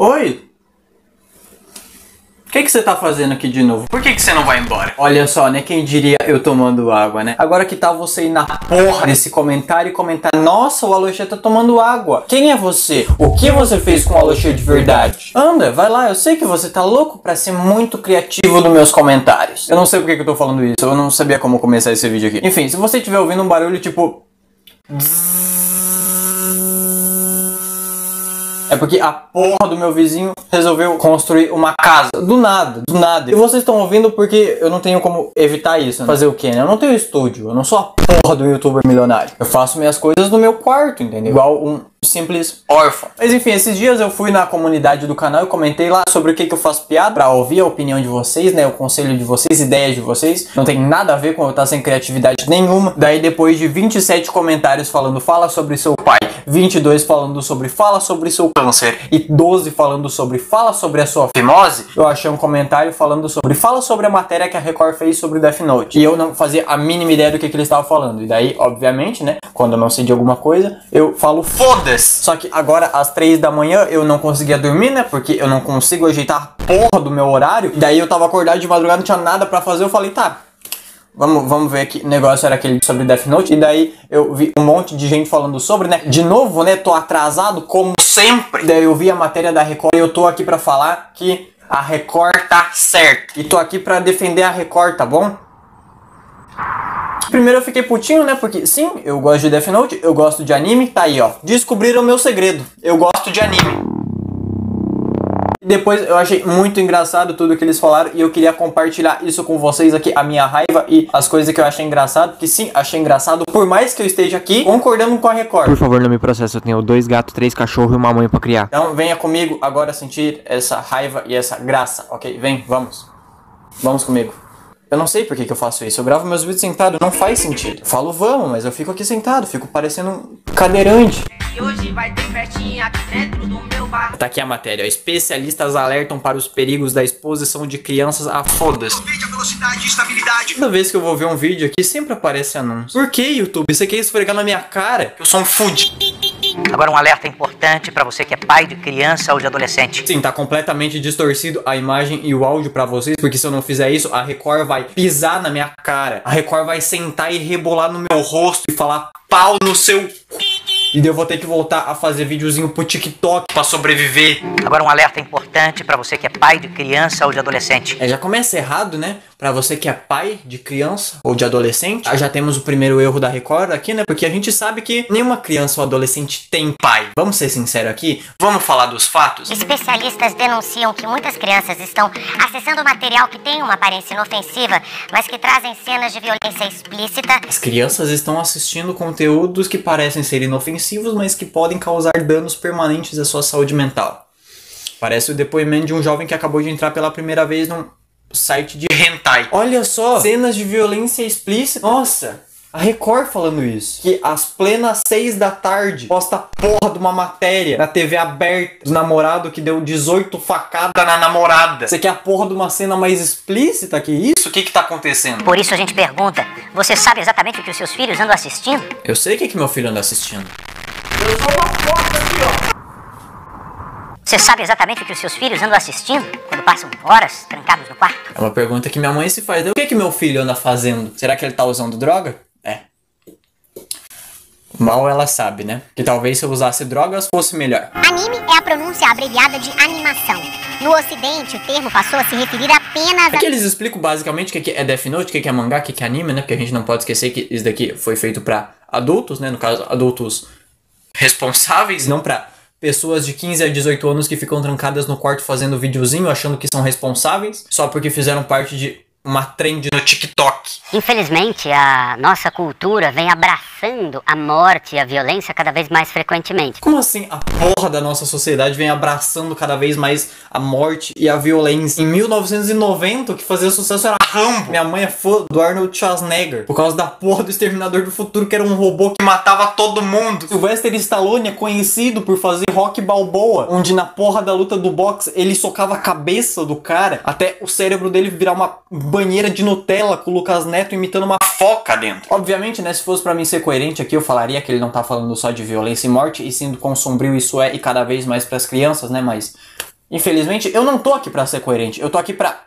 Oi? O que, que você tá fazendo aqui de novo? Por que, que você não vai embora? Olha só, né? Quem diria eu tomando água, né? Agora que tal você ir na porra desse comentário e comentar Nossa, o Aloxia tá tomando água. Quem é você? O que você fez com o Aloxia de verdade? Anda, vai lá. Eu sei que você tá louco pra ser muito criativo nos meus comentários. Eu não sei por que, que eu tô falando isso. Eu não sabia como começar esse vídeo aqui. Enfim, se você estiver ouvindo um barulho tipo... É porque a porra do meu vizinho resolveu construir uma casa. Do nada, do nada. E vocês estão ouvindo porque eu não tenho como evitar isso. Né? Fazer o quê, né? Eu não tenho estúdio. Eu não sou a porra do youtuber milionário. Eu faço minhas coisas no meu quarto, entendeu? Igual um simples órfão. Mas enfim, esses dias eu fui na comunidade do canal e comentei lá sobre o que, que eu faço piada pra ouvir a opinião de vocês, né? O conselho de vocês, ideias de vocês. Não tem nada a ver com eu estar sem criatividade nenhuma. Daí depois de 27 comentários falando fala sobre seu pai, 22 falando sobre fala sobre seu câncer e 12 falando sobre fala sobre a sua fimose, eu achei um comentário falando sobre fala sobre a matéria que a Record fez sobre Death Note. E eu não fazia a mínima ideia do que, que ele estava falando. E daí, obviamente, né? Quando eu não sei de alguma coisa, eu falo foda foda-se. Só que agora, às três da manhã, eu não conseguia dormir, né? Porque eu não consigo ajeitar a porra do meu horário. Daí eu tava acordado de madrugada, não tinha nada para fazer. Eu falei, tá, Vamos, vamos ver que negócio era aquele sobre Death Note. E daí eu vi um monte de gente falando sobre, né? De novo, né? Tô atrasado, como sempre. Daí eu vi a matéria da Record e eu tô aqui para falar que a Record tá certa. E tô aqui para defender a Record, tá bom? Primeiro eu fiquei putinho, né? Porque sim, eu gosto de Death Note, eu gosto de anime, tá aí, ó. Descobriram meu segredo. Eu gosto de anime. Depois eu achei muito engraçado tudo que eles falaram e eu queria compartilhar isso com vocês aqui, a minha raiva e as coisas que eu achei engraçado, porque sim, achei engraçado, por mais que eu esteja aqui concordando com a Record. Por favor, não me processe, eu tenho dois gatos, três cachorros e uma mãe para criar. Então venha comigo agora sentir essa raiva e essa graça, ok? Vem, vamos. Vamos comigo. Eu não sei por que, que eu faço isso. Eu gravo meus vídeos sentado, não faz sentido. Eu falo vamos, mas eu fico aqui sentado, fico parecendo um cadeirante. E hoje vai ter festinha aqui dentro do meu bar. Tá aqui a matéria. Especialistas alertam para os perigos da exposição de crianças a fodas. Toda vez que eu vou ver um vídeo aqui, sempre aparece anúncio. Por que, YouTube? Você quer esfregar na minha cara? Que eu sou um fudido. Agora um alerta importante para você que é pai de criança ou de adolescente. Sim, tá completamente distorcido a imagem e o áudio para vocês, porque se eu não fizer isso, a Record vai pisar na minha cara. A Record vai sentar e rebolar no meu rosto e falar pau no seu e eu vou ter que voltar a fazer videozinho pro TikTok para sobreviver. Agora um alerta importante para você que é pai de criança ou de adolescente. É, já começa errado, né? Para você que é pai de criança ou de adolescente. Já temos o primeiro erro da Record aqui, né? Porque a gente sabe que nenhuma criança ou adolescente tem pai. Vamos ser sinceros aqui? Vamos falar dos fatos? Especialistas denunciam que muitas crianças estão acessando material que tem uma aparência inofensiva, mas que trazem cenas de violência explícita. As crianças estão assistindo conteúdos que parecem ser inofensivos, mas que podem causar danos permanentes à sua saúde mental. Parece o depoimento de um jovem que acabou de entrar pela primeira vez num site de hentai. Olha só, cenas de violência explícita. Nossa, a Record falando isso. Que às plenas seis da tarde posta a porra de uma matéria na TV aberta do namorado que deu 18 facadas na namorada. Você quer a porra de uma cena mais explícita que isso? O que que tá acontecendo? Por isso a gente pergunta: você sabe exatamente o que os seus filhos andam assistindo? Eu sei o que, que meu filho anda assistindo. Eu sou uma ó. Você sabe exatamente o que os seus filhos andam assistindo quando passam horas trancados no quarto? É uma pergunta que minha mãe se faz. O que, que meu filho anda fazendo? Será que ele tá usando droga? É. Mal ela sabe, né? Que talvez se eu usasse drogas fosse melhor. Anime é a pronúncia abreviada de animação. No ocidente, o termo passou a se referir apenas a... Aqui eles explicam basicamente o que é Death Note, o que é mangá, o que é anime, né? Porque a gente não pode esquecer que isso daqui foi feito para adultos, né? No caso, adultos responsáveis, não para pessoas de 15 a 18 anos que ficam trancadas no quarto fazendo videozinho, achando que são responsáveis, só porque fizeram parte de uma trend no TikTok. Infelizmente, a nossa cultura vem abraçando a morte e a violência cada vez mais frequentemente. Como assim a porra da nossa sociedade vem abraçando cada vez mais a morte e a violência? Em 1990, o que fazia sucesso era Rambo. Minha mãe é fã do Arnold Schwarzenegger, por causa da porra do Exterminador do Futuro, que era um robô que matava todo mundo. Sylvester Stallone é conhecido por fazer Rock Balboa, onde na porra da luta do boxe ele socava a cabeça do cara até o cérebro dele virar uma banheira de Nutella com o Lucas Neto imitando uma foca dentro. Obviamente, né, se fosse para mim ser coerente aqui, eu falaria que ele não tá falando só de violência e morte, e sim do quão sombrio isso é e cada vez mais para as crianças, né, mas Infelizmente, eu não tô aqui pra ser coerente. Eu tô aqui pra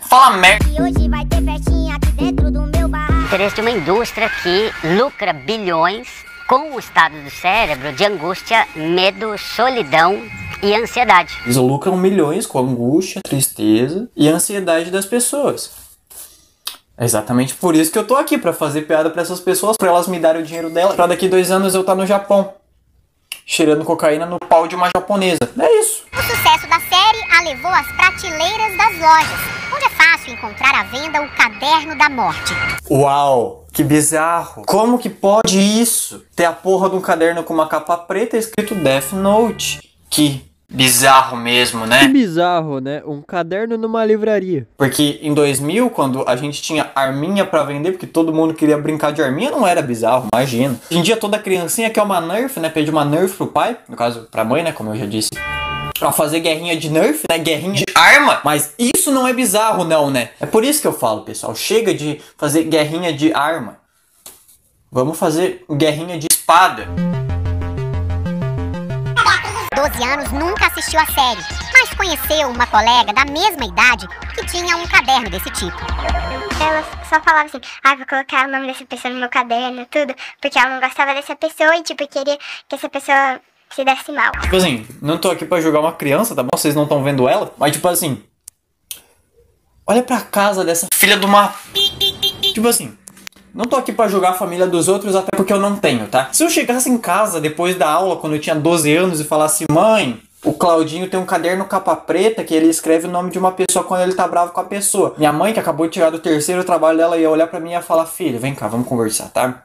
falar merda. E hoje vai ter festinha aqui dentro do meu barraco. Interesse de uma indústria que lucra bilhões com o estado do cérebro de angústia, medo, solidão e ansiedade. Eles lucram milhões com angústia, tristeza e ansiedade das pessoas. É exatamente por isso que eu tô aqui, pra fazer piada pra essas pessoas, pra elas me darem o dinheiro delas, pra daqui dois anos eu estar no Japão, cheirando cocaína no pau de uma japonesa. É isso. O sucesso da série a levou às prateleiras das lojas, onde é fácil encontrar à venda o Caderno da Morte. Uau, que bizarro. Como que pode isso? Ter a porra de um caderno com uma capa preta escrito Death Note. Que bizarro mesmo, Que né? bizarro, né? Um caderno numa livraria. Porque em 2000, quando a gente tinha arminha pra vender, porque todo mundo queria brincar de arminha, não era bizarro, imagina. Hoje em dia toda criancinha quer uma Nerf, né? Pede uma Nerf pro pai, no caso pra mãe, né? Como eu já disse. Pra fazer guerrinha de Nerf, né? Guerrinha de arma. Mas isso não é bizarro, não, né? É por isso que eu falo, pessoal. Chega de fazer guerrinha de arma. Vamos fazer guerrinha de espada. 12 anos nunca assistiu a série, mas conheceu uma colega da mesma idade que tinha um caderno desse tipo. Ela só falava assim, ah, vou colocar o nome dessa pessoa no meu caderno, tudo, porque ela não gostava dessa pessoa e, tipo, queria que essa pessoa se desse mal. Tipo assim, não tô aqui pra julgar uma criança, tá bom? Vocês não estão vendo ela. Mas tipo assim. Olha pra casa dessa filha de uma. Tipo assim. Não tô aqui pra julgar a família dos outros, até porque eu não tenho, tá? Se eu chegasse em casa depois da aula, quando eu tinha 12 anos, e falasse, mãe, o Claudinho tem um caderno capa preta que ele escreve o nome de uma pessoa quando ele tá bravo com a pessoa. Minha mãe, que acabou de tirar do terceiro trabalho dela, ia olhar pra mim e ia falar, filho, vem cá, vamos conversar, tá?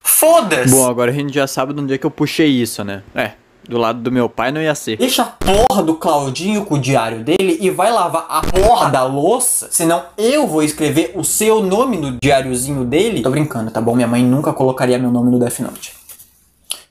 Foda-se! Bom, agora a gente já sabe de onde é que eu puxei isso, né? É, do lado do meu pai não ia ser. Deixa a porra do Claudinho com o diário dele e vai lavar a porra da louça. Senão eu vou escrever o seu nome no diáriozinho dele. Tô brincando, tá bom? Minha mãe nunca colocaria meu nome no Death Note.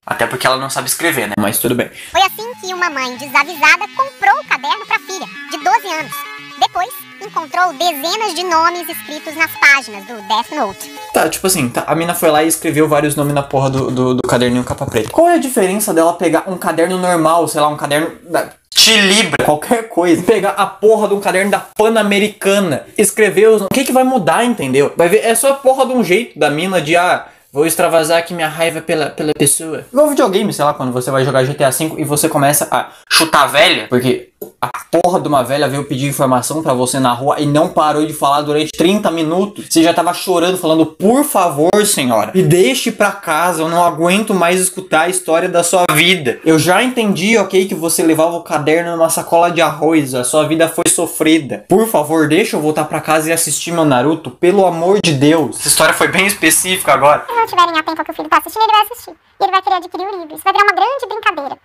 Até porque ela não sabe escrever, né? Mas tudo bem. Foi assim que uma mãe desavisada comprou o caderno para a filha, de 12 anos. Depois, encontrou dezenas de nomes escritos nas páginas do Death Note. Tá, tipo assim, tá, a mina foi lá e escreveu vários nomes na porra do, do, do caderninho capa preta. Qual é a diferença dela pegar um caderno normal, sei lá, um caderno da Tilibra, qualquer coisa, pegar a porra de um caderno da Pan-Americana, escrever os. O que que vai mudar, entendeu? Vai ver, é só a porra de um jeito da mina de, ah, vou extravasar aqui minha raiva pela, pela pessoa. Igual videogame, sei lá, quando você vai jogar GTA V e você começa a chutar velha, porque a porra de uma velha veio pedir informação pra você na rua e não parou de falar durante 30 minutos. Você já tava chorando, falando, por favor, senhora, me deixe pra casa, eu não aguento mais escutar a história da sua vida. Eu já entendi, ok, que você levava o caderno numa sacola de arroz, a sua vida foi sofrida. Por favor, deixa eu voltar pra casa e assistir meu Naruto, pelo amor de Deus. Essa história foi bem específica agora. Se não tiverem a tempo que o filho tá assistindo, ele vai assistir. E ele vai querer adquirir o livro. Isso vai virar uma grande brincadeira.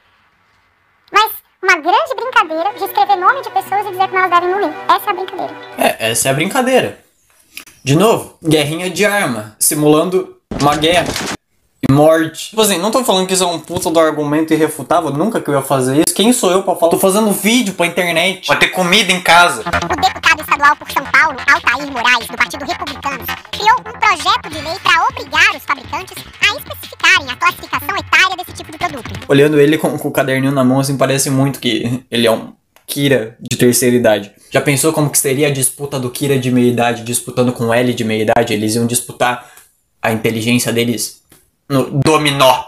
Mas uma grande brincadeira de escrever nome de pessoas e dizer que elas devem ler. Essa é a brincadeira. É, essa é a brincadeira. De novo, guerrinha de arma, simulando uma guerra. E morte. Tipo assim, não tô falando que isso é um puta do argumento irrefutável, nunca que eu ia fazer isso. Quem sou eu pra falar? Tô fazendo vídeo pra internet, pra ter comida em casa. O deputado estadual por São Paulo, Altair Moraes, do Partido Republicano, criou um projeto de lei para obrigar os fabricantes a especificarem a classificação Olhando ele com, com o caderninho na mão, assim, parece muito que ele é um Kira de terceira idade. Já pensou como que seria a disputa do Kira de meia idade disputando com o L de meia idade? Eles iam disputar a inteligência deles no dominó.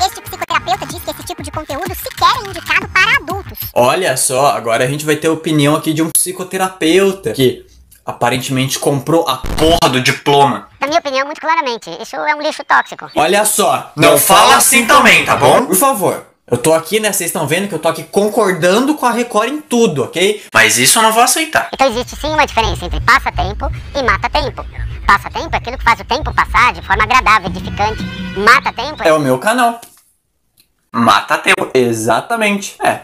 Este psicoterapeuta diz que esse tipo de conteúdo sequer é indicado para adultos. Olha só, agora a gente vai ter a opinião aqui de um psicoterapeuta que aparentemente comprou a porra do diploma. Na minha opinião, muito claramente, isso é um lixo tóxico. Olha só, não fala assim também, tá bom? Por favor. Eu tô aqui, né? Vocês estão vendo que eu tô aqui concordando com a Record em tudo, ok? Mas isso eu não vou aceitar. Então existe sim uma diferença entre passatempo e mata-tempo. Passatempo é aquilo que faz o tempo passar de forma agradável, edificante. Mata-tempo É o meu canal. Mata tempo. Exatamente. É.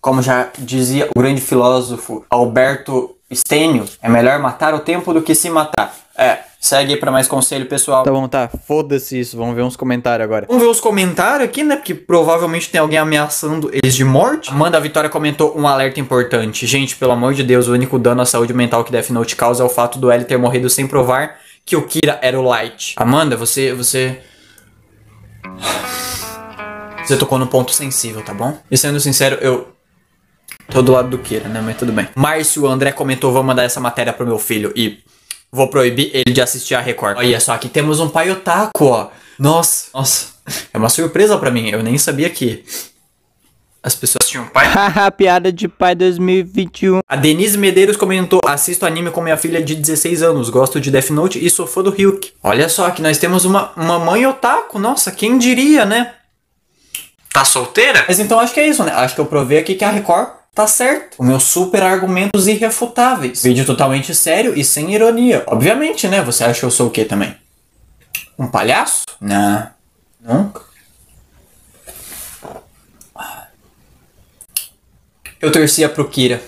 Como já dizia o grande filósofo Alberto Stênio, é melhor matar o tempo do que se matar. É, segue aí pra mais conselho, pessoal. Tá bom, tá. Foda-se isso. Vamos ver uns comentários agora. Vamos ver os comentários aqui, né? Porque provavelmente tem alguém ameaçando eles de morte. Amanda Vitória comentou um alerta importante. Gente, pelo amor de Deus, o único dano à saúde mental que Death Note causa é o fato do L ter morrido sem provar que o Kira era o Light. Amanda, você. você. Você tocou no ponto sensível, tá bom? E sendo sincero, eu Tô do lado do Kira, né? Mas tudo bem. Márcio André comentou: vou mandar essa matéria pro meu filho e vou proibir ele de assistir a Record. Olha só, aqui temos um pai otaku, ó. Nossa, nossa. É uma surpresa pra mim. Eu nem sabia que as pessoas tinham pai. Haha, piada de pai 2021. A Denise Medeiros comentou: assisto anime com minha filha de 16 anos, gosto de Death Note e sou fã do Ryuk. Olha só, aqui nós temos uma, uma mãe otaku. Nossa, quem diria, né? Tá solteira? Mas então acho que é isso, né? Acho que eu provei aqui que a Record tá certo. Os meus super argumentos irrefutáveis. Vídeo totalmente sério e sem ironia. Obviamente, né? Você acha que eu sou o quê também? Um palhaço? Não. Nunca. Eu torcia pro Kira.